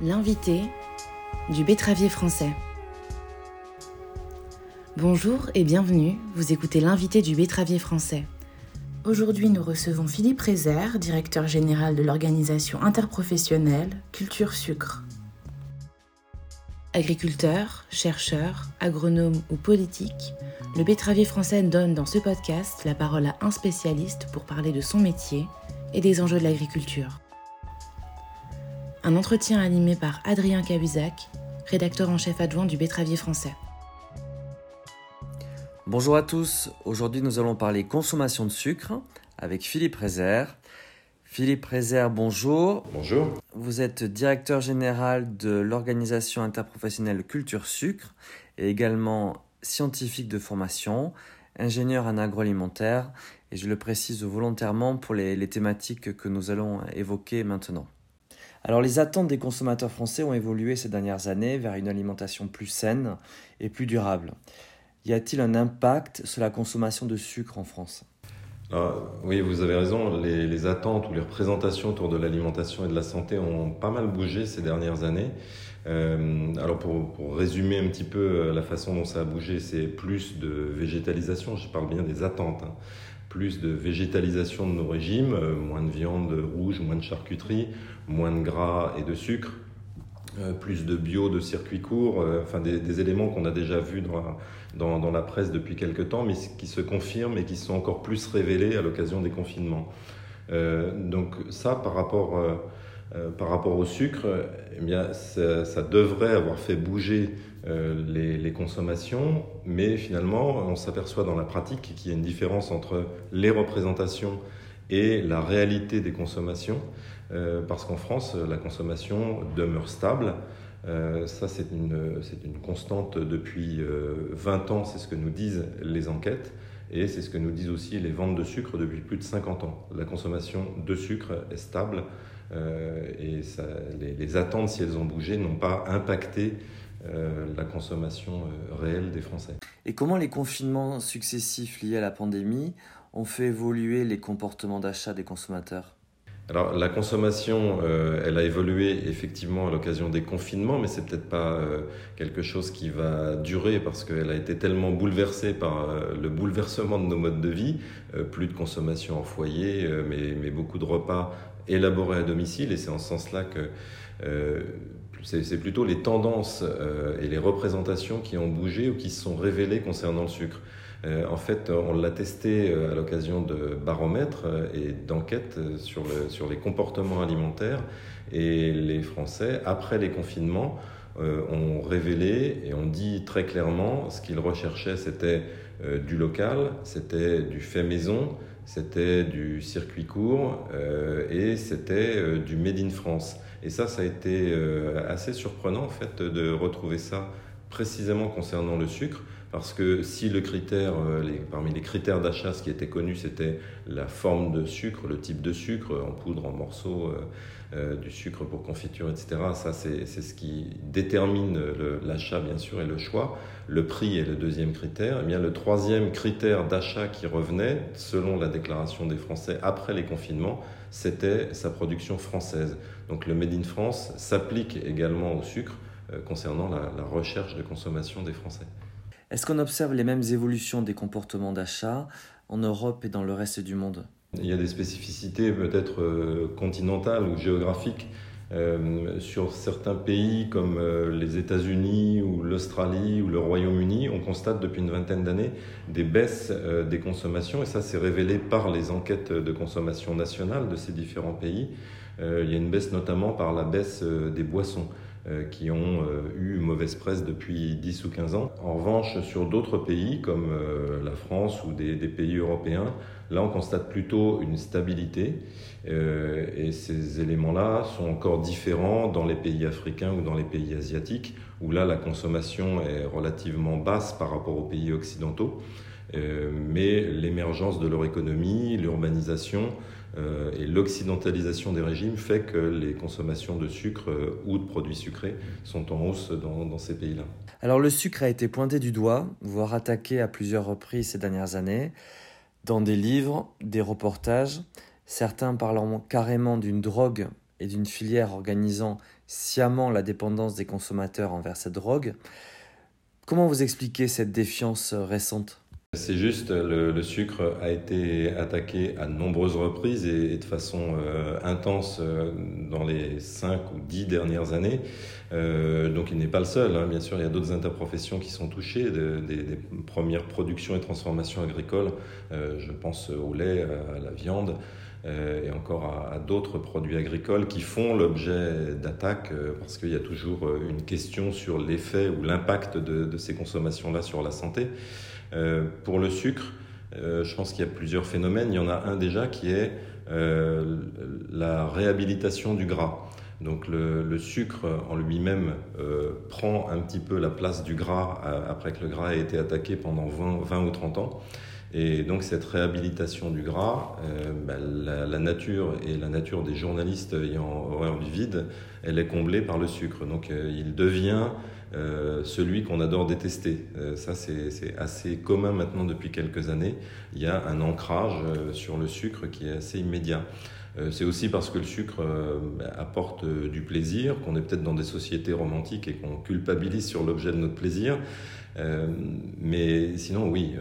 L'invité du betteravier français. Bonjour et bienvenue, vous écoutez l'invité du betteravier français. Aujourd'hui, nous recevons Philippe Rézère, directeur général de l'organisation interprofessionnelle Culture Sucre. Agriculteur, chercheur, agronome ou politique, le betteravier français donne dans ce podcast la parole à un spécialiste pour parler de son métier et des enjeux de l'agriculture. Un entretien animé par Adrien Cahuzac, rédacteur en chef adjoint du Betteravier français. Bonjour à tous, aujourd'hui nous allons parler consommation de sucre avec Philippe Rézère. Philippe Rézère, bonjour. Bonjour. Vous êtes directeur général de l'organisation interprofessionnelle Culture Sucre et également scientifique de formation, ingénieur en agroalimentaire et je le précise volontairement pour les, les thématiques que nous allons évoquer maintenant. Alors les attentes des consommateurs français ont évolué ces dernières années vers une alimentation plus saine et plus durable. Y a-t-il un impact sur la consommation de sucre en France? Oui, vous avez raison. Les, attentes ou les représentations autour de l'alimentation et de la santé ont pas mal bougé ces dernières années. Euh, alors pour, résumer un petit peu euh, la façon dont ça a bougé, c'est plus de végétalisation. Je parle bien des attentes. Hein plus de végétalisation de nos régimes, euh, moins de viande rouge, moins de charcuterie, moins de gras et de sucre, plus de bio, de circuits courts, enfin des, éléments qu'on a déjà vus dans, dans, la presse depuis quelques temps, mais qui se confirment et qui sont encore plus révélés à l'occasion des confinements. donc ça, par rapport, par rapport au sucre, eh bien, ça, devrait avoir fait bouger euh, les, consommations, mais finalement, on s'aperçoit dans la pratique qu'il y a une différence entre les représentations et la réalité des consommations, euh, parce qu'en France, la consommation demeure stable. Euh, ça, c'est une, une, constante depuis 20 ans, c'est ce que nous disent les enquêtes, et c'est ce que nous disent aussi les ventes de sucre depuis plus de 50 ans. La consommation de sucre est stable, et les, les, attentes, si elles ont bougé, n'ont pas impacté euh, la consommation euh, réelle des Français. Et comment les confinements successifs liés à la pandémie ont fait évoluer les comportements d'achat des consommateurs? Alors la consommation, euh, elle a évolué effectivement à l'occasion des confinements, mais c'est peut-être pas quelque chose qui va durer parce qu'elle a été tellement bouleversée par le bouleversement de nos modes de vie, plus de consommation en foyer, mais, mais, beaucoup de repas élaborés à domicile, et c'est en ce sens-là que c'est plutôt les tendances euh, et les représentations qui ont bougé ou qui se sont révélées concernant le sucre. Euh, en fait, on l'a testé euh, à l'occasion de baromètres et d'enquêtes sur, sur les comportements alimentaires. Et les Français, après les confinements, ont révélé et ont dit très clairement ce qu'ils recherchaient, c'était du local, c'était du fait maison, c'était du circuit court et c'était du Made in France. Et ça, ça a été euh, assez surprenant en fait de retrouver ça précisément concernant le sucre, parce que si le critère, euh, parmi les critères d'achat, ce qui était connu, c'était la forme de sucre, le type de sucre, en poudre, en morceaux, euh, du sucre pour confiture, etc. Ça, c'est ce qui détermine l'achat, bien sûr, et le choix. Le prix est le deuxième critère. Et eh bien, le troisième critère d'achat qui revenait, selon la déclaration des Français après les confinements, c'était sa production française. Donc le Made in France s'applique également au sucre euh, concernant la, recherche de consommation des Français. Est-ce qu'on observe les mêmes évolutions des comportements d'achat en Europe et dans le reste du monde? Il y a des spécificités peut-être euh, continentales ou géographiques. Euh, sur certains pays comme les États-Unis ou l'Australie ou le Royaume-Uni, on constate depuis une vingtaine d'années des baisses des consommations et ça s'est révélé par les enquêtes de consommation nationale de ces différents pays. il y a une baisse notamment par la baisse des boissons. Euh, qui ont euh, eu mauvaise presse depuis 10 ou 15 ans. En revanche, sur d'autres pays comme euh, la France ou des, pays européens, là on constate plutôt une stabilité et ces éléments-là sont encore différents dans les pays africains ou dans les pays asiatiques où là la consommation est relativement basse par rapport aux pays occidentaux. mais l'émergence de leur économie, l'urbanisation, et l'occidentalisation des régimes fait que les consommations de sucre euh, ou de produits sucrés sont en hausse dans, ces pays-là. Alors le sucre a été pointé du doigt, voire attaqué à plusieurs reprises ces dernières années, dans des livres, des reportages, certains parlant carrément d'une drogue et d'une filière organisant sciemment la dépendance des consommateurs envers cette drogue. Comment vous expliquez cette défiance récente? C'est juste, le, sucre a été attaqué à nombreuses reprises et, de façon euh, intense euh, dans les 5 ou 10 dernières années. Euh, donc il n'est pas le seul, hein. bien sûr, il y a d'autres interprofessions qui sont touchées, des, premières productions et transformations agricoles, je pense au lait, à la viande. et encore à, d'autres produits agricoles qui font l'objet d'attaques parce qu'il y a toujours une question sur l'effet ou l'impact de ces consommations-là sur la santé. Euh, pour le sucre, euh, je pense qu'il y a plusieurs phénomènes. Il y en a un déjà qui est euh, la réhabilitation du gras. Donc le, sucre en lui-même prend un petit peu la place du gras après que le gras a été attaqué pendant 20, ou 30 ans. Et donc cette réhabilitation du gras, bah, la, nature et la nature des journalistes ayant horreur du vide, elle est comblée par le sucre. Donc il devient euh, celui qu'on adore détester. Euh, ça, c'est assez commun maintenant depuis quelques années. Il y a un ancrage euh, sur le sucre qui est assez immédiat. C'est aussi parce que le sucre apporte du plaisir, qu'on est peut-être dans des sociétés romantiques et qu'on culpabilise sur l'objet de notre plaisir. mais sinon, oui,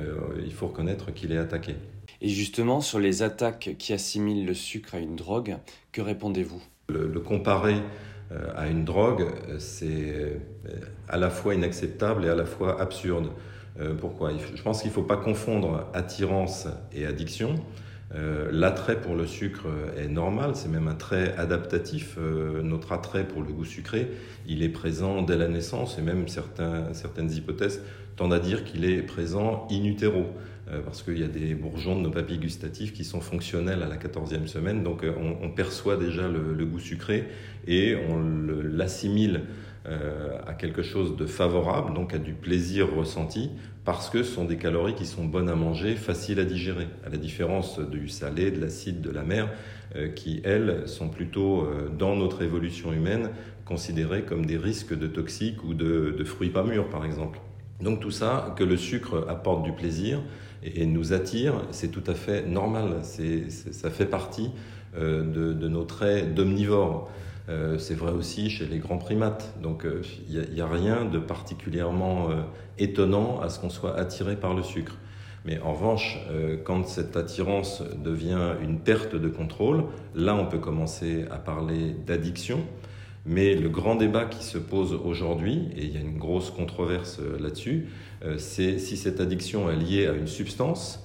il faut reconnaître qu'il est attaqué. Et justement, sur les attaques qui assimilent le sucre à une drogue, que répondez-vous? Le, comparer à une drogue, euh, c'est euh, à la fois inacceptable et à la fois absurde. Pourquoi? Je pense qu'il ne faut pas confondre attirance et addiction. L'attrait pour le sucre est normal, c'est même un trait adaptatif. Notre attrait pour le goût sucré, il est présent dès la naissance et même certaines hypothèses tendent à dire qu'il est présent in utero. Euh, parce qu'il y a des bourgeons de nos papilles gustatives qui sont fonctionnels à la 14e semaine, donc euh, on, perçoit déjà le, goût sucré et on l'assimile euh, à quelque chose de favorable, donc à du plaisir ressenti, parce que ce sont des calories qui sont bonnes à manger, faciles à digérer, à la différence du salé, de l'acide, de la mer, qui, elles, sont plutôt, dans notre évolution humaine, considérées comme des risques de toxiques ou de, de fruits pas mûrs, par exemple. Donc tout ça, que le sucre apporte du plaisir, et, nous attire, c'est tout à fait normal. Ça fait partie euh, de, nos traits d'omnivore. Euh, c'est vrai aussi chez les grands primates. Donc il euh, n'y a, rien de particulièrement étonnant à ce qu'on soit attiré par le sucre. Mais en revanche, quand cette attirance devient une perte de contrôle, là on peut commencer à parler d'addiction. Mais le grand débat qui se pose aujourd'hui, et il y a une grosse controverse là-dessus, euh, c'est si cette addiction est liée à une substance, euh,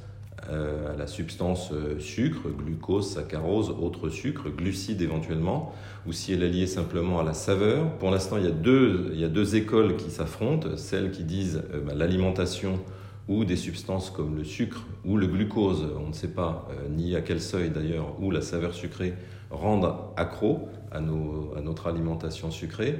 à la substance euh, sucre, glucose, saccharose, autre sucre, glucides éventuellement, ou si elle est liée simplement à la saveur. Pour l'instant, il, y a deux, écoles qui s'affrontent, celles qui disent bah, l'alimentation ou des substances comme le sucre ou le glucose, on ne sait pas ni à quel seuil d'ailleurs, ou la saveur sucrée rendent accro à, nos, à notre alimentation sucrée.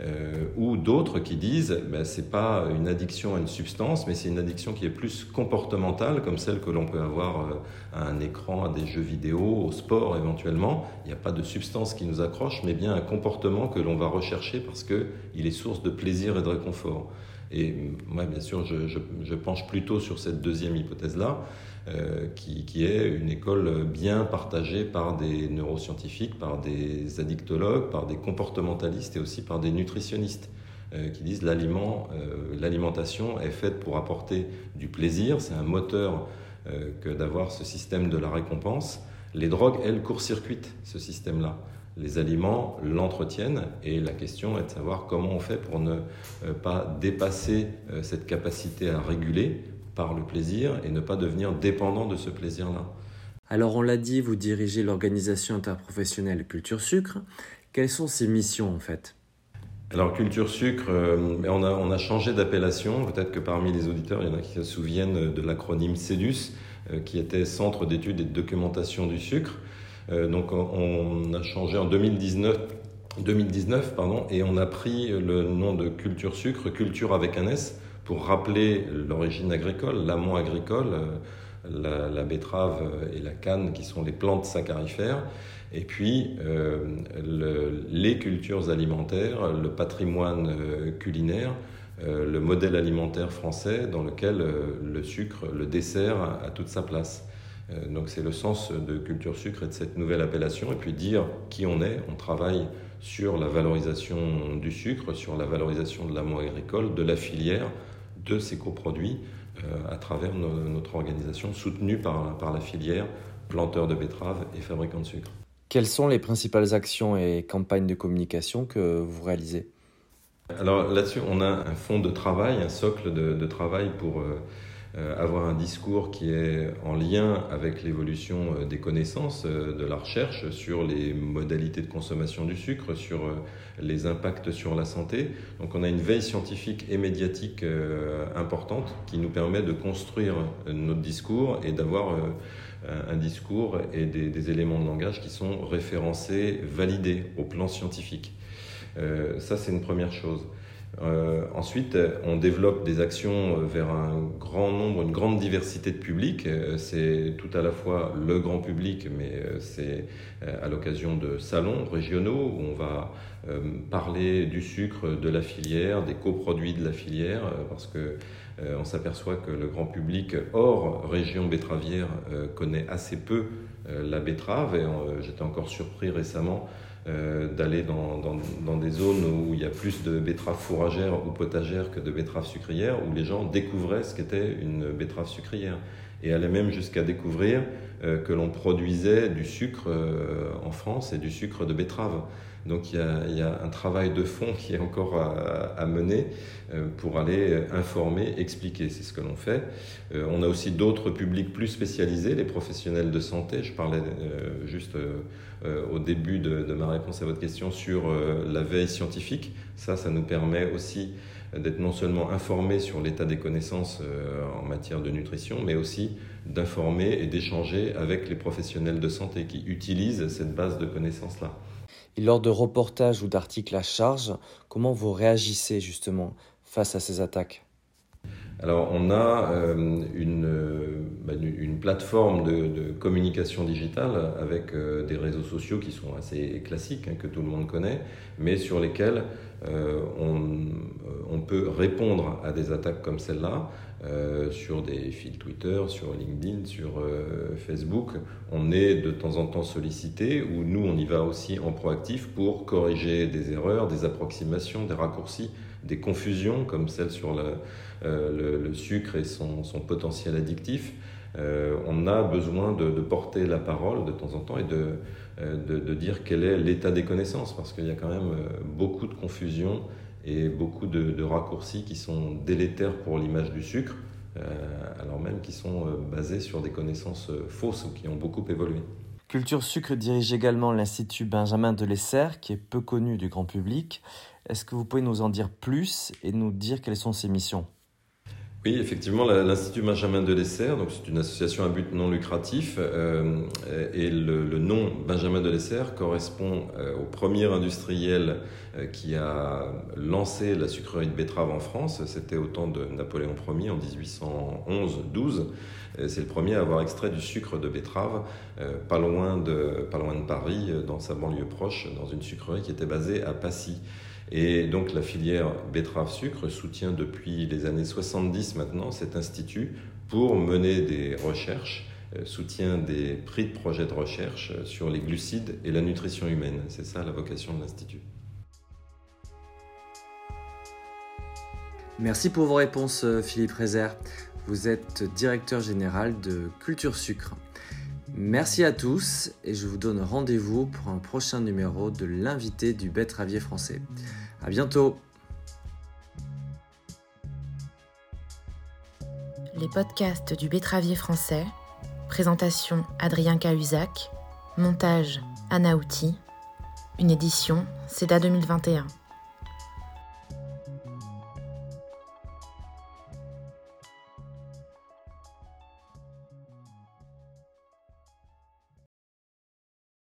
Euh, ou d'autres qui disent ben, c'est pas une addiction à une substance, mais c'est une addiction qui est plus comportementale, comme celle que l'on peut avoir euh, à un écran, à des jeux vidéo, au sport éventuellement. Il n'y a pas de substance qui nous accroche, mais bien un comportement que l'on va rechercher parce qu'il est source de plaisir et de réconfort. Et moi, bien sûr, je, je, penche plutôt sur cette deuxième hypothèse-là. Euh, qui, est une école bien partagée par des neuroscientifiques, par des addictologues, par des comportementalistes et aussi par des nutritionnistes euh, qui disent l'aliment, euh, l'alimentation est faite pour apporter du plaisir, c'est un moteur que d'avoir ce système de la récompense. Les drogues, elles, court-circuitent ce système-là. Les aliments l'entretiennent et la question est de savoir comment on fait pour ne pas dépasser cette capacité à réguler par le plaisir et ne pas devenir dépendant de ce plaisir-là. Alors on l'a dit, vous dirigez l'organisation interprofessionnelle Culture Sucre. Quelles sont ses missions en fait? Alors Culture Sucre, euh, on, a, on, a, changé d'appellation. Peut-être que parmi les auditeurs, il y en a qui se souviennent de l'acronyme CEDUS, euh, qui était Centre d'études et de documentation du sucre. Euh, donc on a changé en 2019, 2019 pardon, et on a pris le nom de Culture Sucre, Culture avec un S, pour rappeler l'origine agricole, l'amont agricole, euh, la, betterave et la canne qui sont les plantes saccharifères, et puis euh, les cultures alimentaires, le patrimoine culinaire, le modèle alimentaire français dans lequel le sucre, le dessert a toute sa place. Donc c'est le sens de Culture Sucre et de cette nouvelle appellation, et puis dire qui on est. On travaille sur la valorisation du sucre, sur la valorisation de l'amour agricole, de la filière, de ces coproduits, à travers notre organisation soutenue par, par la filière, planteurs de betteraves et fabricants de sucre. Quelles sont les principales actions et campagnes de communication que vous réalisez? Alors là-dessus, on a un fonds de travail, un socle de, travail pour euh, euh, avoir un discours qui est en lien avec l'évolution euh, des connaissances de la recherche sur les modalités de consommation du sucre, sur les impacts sur la santé. Donc on a une veille scientifique et médiatique importante qui nous permet de construire notre discours et d'avoir un discours et des, éléments de langage qui sont référencés, validés au plan scientifique. Euh, ça, c'est une première chose. Euh, ensuite, on développe des actions vers un grand nombre, une grande diversité de publics. Euh, c'est tout à la fois le grand public, mais c'est à l'occasion de salons régionaux où on va parler du sucre, de la filière, des coproduits de la filière, parce que euh, on s'aperçoit que le grand public hors région betteravière euh, connaît assez peu euh, la betterave et j'étais encore surpris récemment d'aller dans, dans, des zones où il y a plus de betteraves fourragères ou potagères que de betteraves sucrières, où les gens découvraient ce qu'était une betterave sucrière et allaient même jusqu'à découvrir que l'on produisait du sucre en France et du sucre de betterave. Donc il y, a, un travail de fond qui est encore à, mener euh, pour aller informer, expliquer. C'est ce que l'on fait. Euh, on a aussi d'autres publics plus spécialisés, les professionnels de santé. Je parlais euh, juste au début de, ma réponse à votre question sur la veille scientifique. Ça, ça nous permet aussi d'être non seulement informés sur l'état des connaissances en matière de nutrition, mais aussi d'informer et d'échanger avec les professionnels de santé qui utilisent cette base de connaissances-là. Et lors de reportages ou d'articles à charge, comment vous réagissez justement face à ces attaques? Alors, on a euh, euh, bah, une, plateforme de, communication digitale avec euh, des réseaux sociaux qui sont assez classiques, hein, que tout le monde connaît, mais sur lesquels on, on, peut répondre à des attaques comme celle-là sur des fils Twitter, sur LinkedIn, sur Facebook. On est de temps en temps sollicité, ou nous, on y va aussi en proactif pour corriger des erreurs, des approximations, des raccourcis, des confusions, comme celle sur le, euh, le, sucre et son, potentiel addictif. on a besoin de, porter la parole de temps en temps et de, de, dire quel est l'état des connaissances, parce qu'il y a quand même beaucoup de confusion et beaucoup de, raccourcis qui sont délétères pour l'image du sucre, euh, alors même qu'ils sont euh, basés sur des connaissances euh, fausses ou qui ont beaucoup évolué. Culture Sucre dirige également l'Institut Benjamin de Lesser, qui est peu connu du grand public. Est-ce que vous pouvez nous en dire plus et nous dire quelles sont ses missions? Oui, effectivement, l'Institut Benjamin de donc c'est une association à but non lucratif, euh, et le, nom Benjamin de correspond euh, au premier industriel euh, qui a lancé la sucrerie de betterave en France. C'était au temps de Napoléon Ier en 1811-12. C'est le premier à avoir extrait du sucre de betterave pas loin de Paris, dans sa banlieue proche, dans une sucrerie qui était basée à Passy. Et donc la filière betterave-sucre soutient depuis les années 70 maintenant cet institut pour mener des recherches, euh, soutient des prix de projets de recherche sur les glucides et la nutrition humaine. C'est ça la vocation de l'institut. Merci pour vos réponses Philippe Rézère. Vous êtes directeur général de Culture Sucre. Merci à tous et je vous donne rendez-vous pour un prochain numéro de l'invité du betteravier français. À bientôt Les podcasts du betteravier français. Présentation Adrien Cahuzac. Montage Anna Outi. Une édition CEDA 2021.